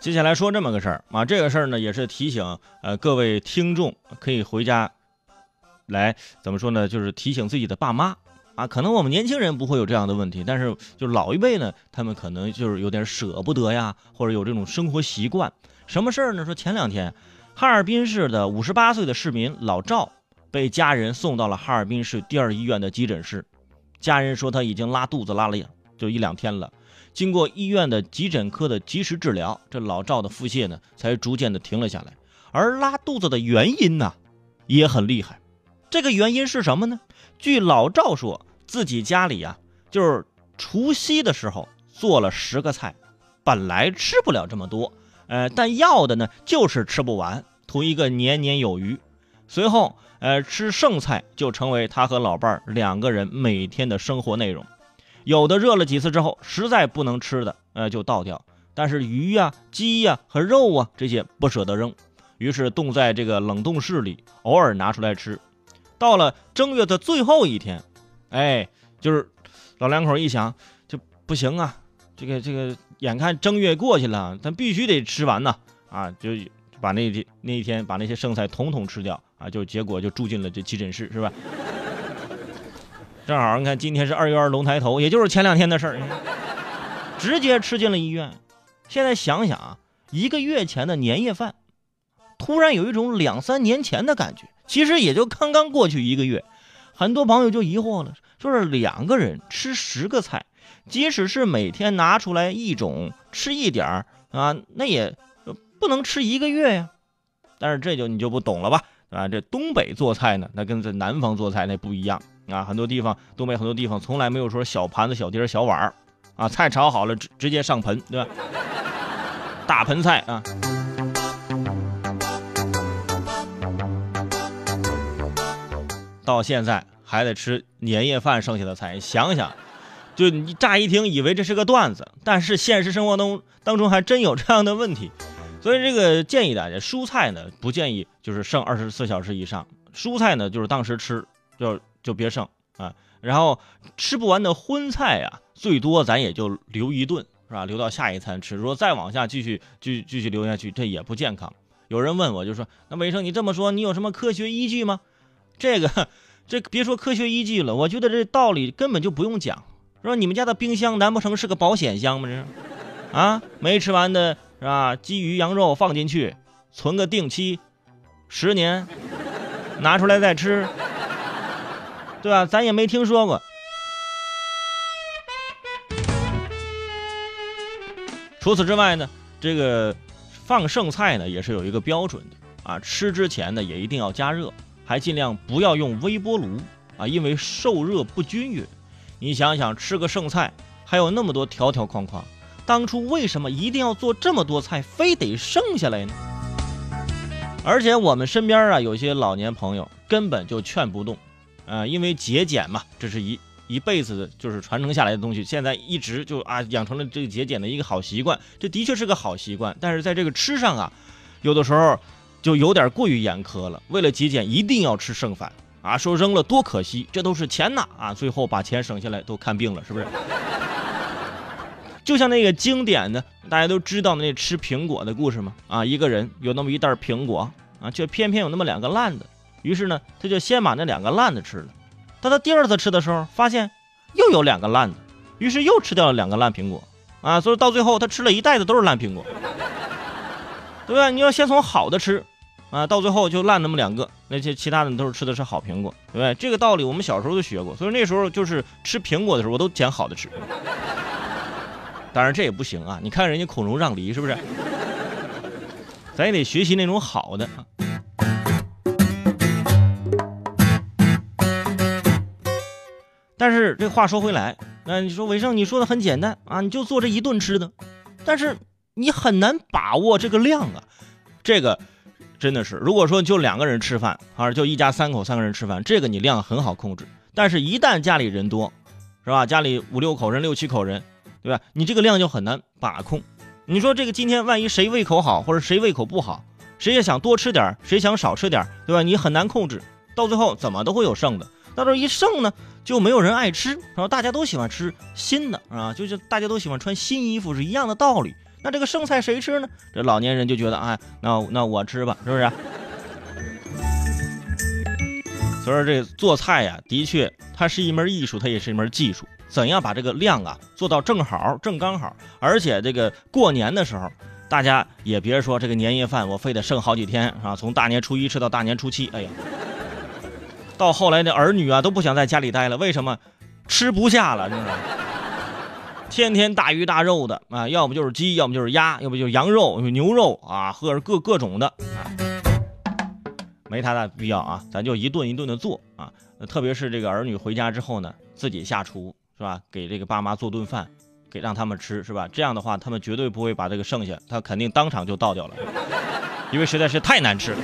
接下来说这么个事儿啊，这个事儿呢也是提醒呃各位听众可以回家来怎么说呢？就是提醒自己的爸妈啊，可能我们年轻人不会有这样的问题，但是就是老一辈呢，他们可能就是有点舍不得呀，或者有这种生活习惯。什么事儿呢？说前两天哈尔滨市的五十八岁的市民老赵被家人送到了哈尔滨市第二医院的急诊室，家人说他已经拉肚子拉了就一两天了。经过医院的急诊科的及时治疗，这老赵的腹泻呢才逐渐的停了下来。而拉肚子的原因呢也很厉害，这个原因是什么呢？据老赵说自己家里啊，就是除夕的时候做了十个菜，本来吃不了这么多，呃，但要的呢就是吃不完，图一个年年有余。随后，呃，吃剩菜就成为他和老伴儿两个人每天的生活内容。有的热了几次之后，实在不能吃的，呃，就倒掉。但是鱼呀、鸡呀和肉啊这些不舍得扔，于是冻在这个冷冻室里，偶尔拿出来吃。到了正月的最后一天，哎，就是老两口一想，就不行啊，这个这个，眼看正月过去了，咱必须得吃完呐，啊，就把那天那一天把那些剩菜统统吃掉啊，就结果就住进了这急诊室，是吧？正好你看，今天是二月二龙抬头，也就是前两天的事儿，直接吃进了医院。现在想想啊，一个月前的年夜饭，突然有一种两三年前的感觉。其实也就刚刚过去一个月，很多朋友就疑惑了，说是两个人吃十个菜，即使是每天拿出来一种吃一点儿啊，那也不能吃一个月呀。但是这就你就不懂了吧？啊，这东北做菜呢，那跟在南方做菜那不一样。啊，很多地方，东北很多地方从来没有说小盘子、小碟、小碗儿，啊，菜炒好了直直接上盆，对吧？大盆菜啊，到现在还得吃年夜饭剩下的菜，想想，就你乍一听以为这是个段子，但是现实生活中当中还真有这样的问题，所以这个建议大家，蔬菜呢不建议就是剩二十四小时以上，蔬菜呢就是当时吃就。就别剩啊，然后吃不完的荤菜呀，最多咱也就留一顿，是吧？留到下一餐吃。如果再往下继续继继续留下去，这也不健康。有人问我就说：“那伟生，你这么说，你有什么科学依据吗？”这个，这别说科学依据了，我觉得这道理根本就不用讲。说你们家的冰箱难不成是个保险箱吗？这是啊，没吃完的是吧？鸡鱼羊肉放进去，存个定期，十年，拿出来再吃。对吧？咱也没听说过。除此之外呢，这个放剩菜呢也是有一个标准的啊。吃之前呢也一定要加热，还尽量不要用微波炉啊，因为受热不均匀。你想想，吃个剩菜还有那么多条条框框，当初为什么一定要做这么多菜，非得剩下来呢？而且我们身边啊，有些老年朋友根本就劝不动。呃，因为节俭嘛，这是一一辈子的，就是传承下来的东西。现在一直就啊，养成了这个节俭的一个好习惯，这的确是个好习惯。但是在这个吃上啊，有的时候就有点过于严苛了。为了节俭，一定要吃剩饭啊，说扔了多可惜，这都是钱呐啊！最后把钱省下来都看病了，是不是？就像那个经典的，大家都知道的那吃苹果的故事吗？啊，一个人有那么一袋苹果啊，却偏偏有那么两个烂的。于是呢，他就先把那两个烂的吃了。当他第二次吃的时候，发现又有两个烂的，于是又吃掉了两个烂苹果。啊，所以到最后他吃了一袋子都是烂苹果，对吧？你要先从好的吃，啊，到最后就烂那么两个，那些其他的都是吃的是好苹果，对不对？这个道理我们小时候都学过，所以那时候就是吃苹果的时候，我都捡好的吃。当然这也不行啊，你看人家孔融让梨是不是？咱也得学习那种好的。但是这话说回来，那你说伟盛，你说的很简单啊，你就做这一顿吃的，但是你很难把握这个量啊。这个真的是，如果说就两个人吃饭，啊，就一家三口三个人吃饭，这个你量很好控制。但是，一旦家里人多，是吧？家里五六口人、六七口人，对吧？你这个量就很难把控。你说这个今天万一谁胃口好，或者谁胃口不好，谁也想多吃点，谁想少吃点，对吧？你很难控制，到最后怎么都会有剩的。到这一剩呢？就没有人爱吃，然后大家都喜欢吃新的啊，就是大家都喜欢穿新衣服是一样的道理。那这个剩菜谁吃呢？这老年人就觉得，哎，那那我吃吧，是不是？所以说这做菜呀，的确它是一门艺术，它也是一门技术。怎样把这个量啊做到正好、正刚好？而且这个过年的时候，大家也别说这个年夜饭，我非得剩好几天啊，从大年初一吃到大年初七。哎呀，到后来那儿女啊都不想在家里待了，为什么？吃不下了，真的。天天大鱼大肉的啊，要不就是鸡，要么就是鸭，要不就是羊肉、牛肉啊，或者各各种的啊，没太大必要啊，咱就一顿一顿的做啊。特别是这个儿女回家之后呢，自己下厨是吧？给这个爸妈做顿饭，给让他们吃是吧？这样的话，他们绝对不会把这个剩下，他肯定当场就倒掉了，因为实在是太难吃了。